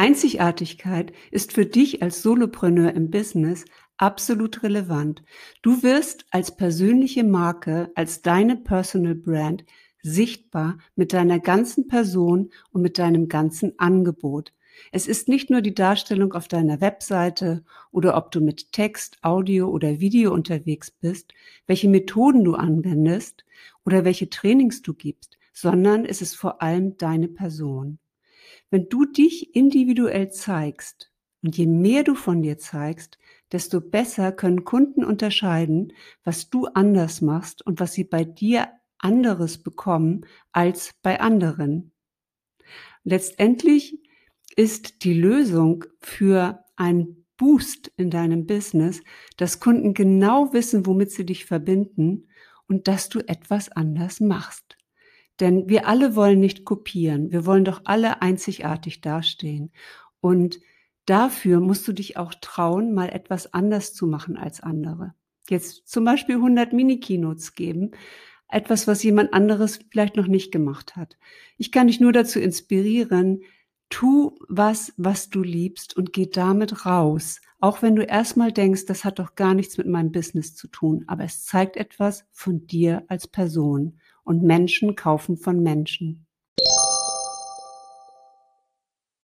Einzigartigkeit ist für dich als Solopreneur im Business absolut relevant. Du wirst als persönliche Marke, als deine Personal Brand sichtbar mit deiner ganzen Person und mit deinem ganzen Angebot. Es ist nicht nur die Darstellung auf deiner Webseite oder ob du mit Text, Audio oder Video unterwegs bist, welche Methoden du anwendest oder welche Trainings du gibst, sondern es ist vor allem deine Person. Wenn du dich individuell zeigst und je mehr du von dir zeigst, desto besser können Kunden unterscheiden, was du anders machst und was sie bei dir anderes bekommen als bei anderen. Letztendlich ist die Lösung für einen Boost in deinem Business, dass Kunden genau wissen, womit sie dich verbinden und dass du etwas anders machst. Denn wir alle wollen nicht kopieren. Wir wollen doch alle einzigartig dastehen. Und dafür musst du dich auch trauen, mal etwas anders zu machen als andere. Jetzt zum Beispiel 100 Mini-Keynotes geben. Etwas, was jemand anderes vielleicht noch nicht gemacht hat. Ich kann dich nur dazu inspirieren, tu was, was du liebst und geh damit raus. Auch wenn du erstmal denkst, das hat doch gar nichts mit meinem Business zu tun, aber es zeigt etwas von dir als Person und Menschen kaufen von Menschen.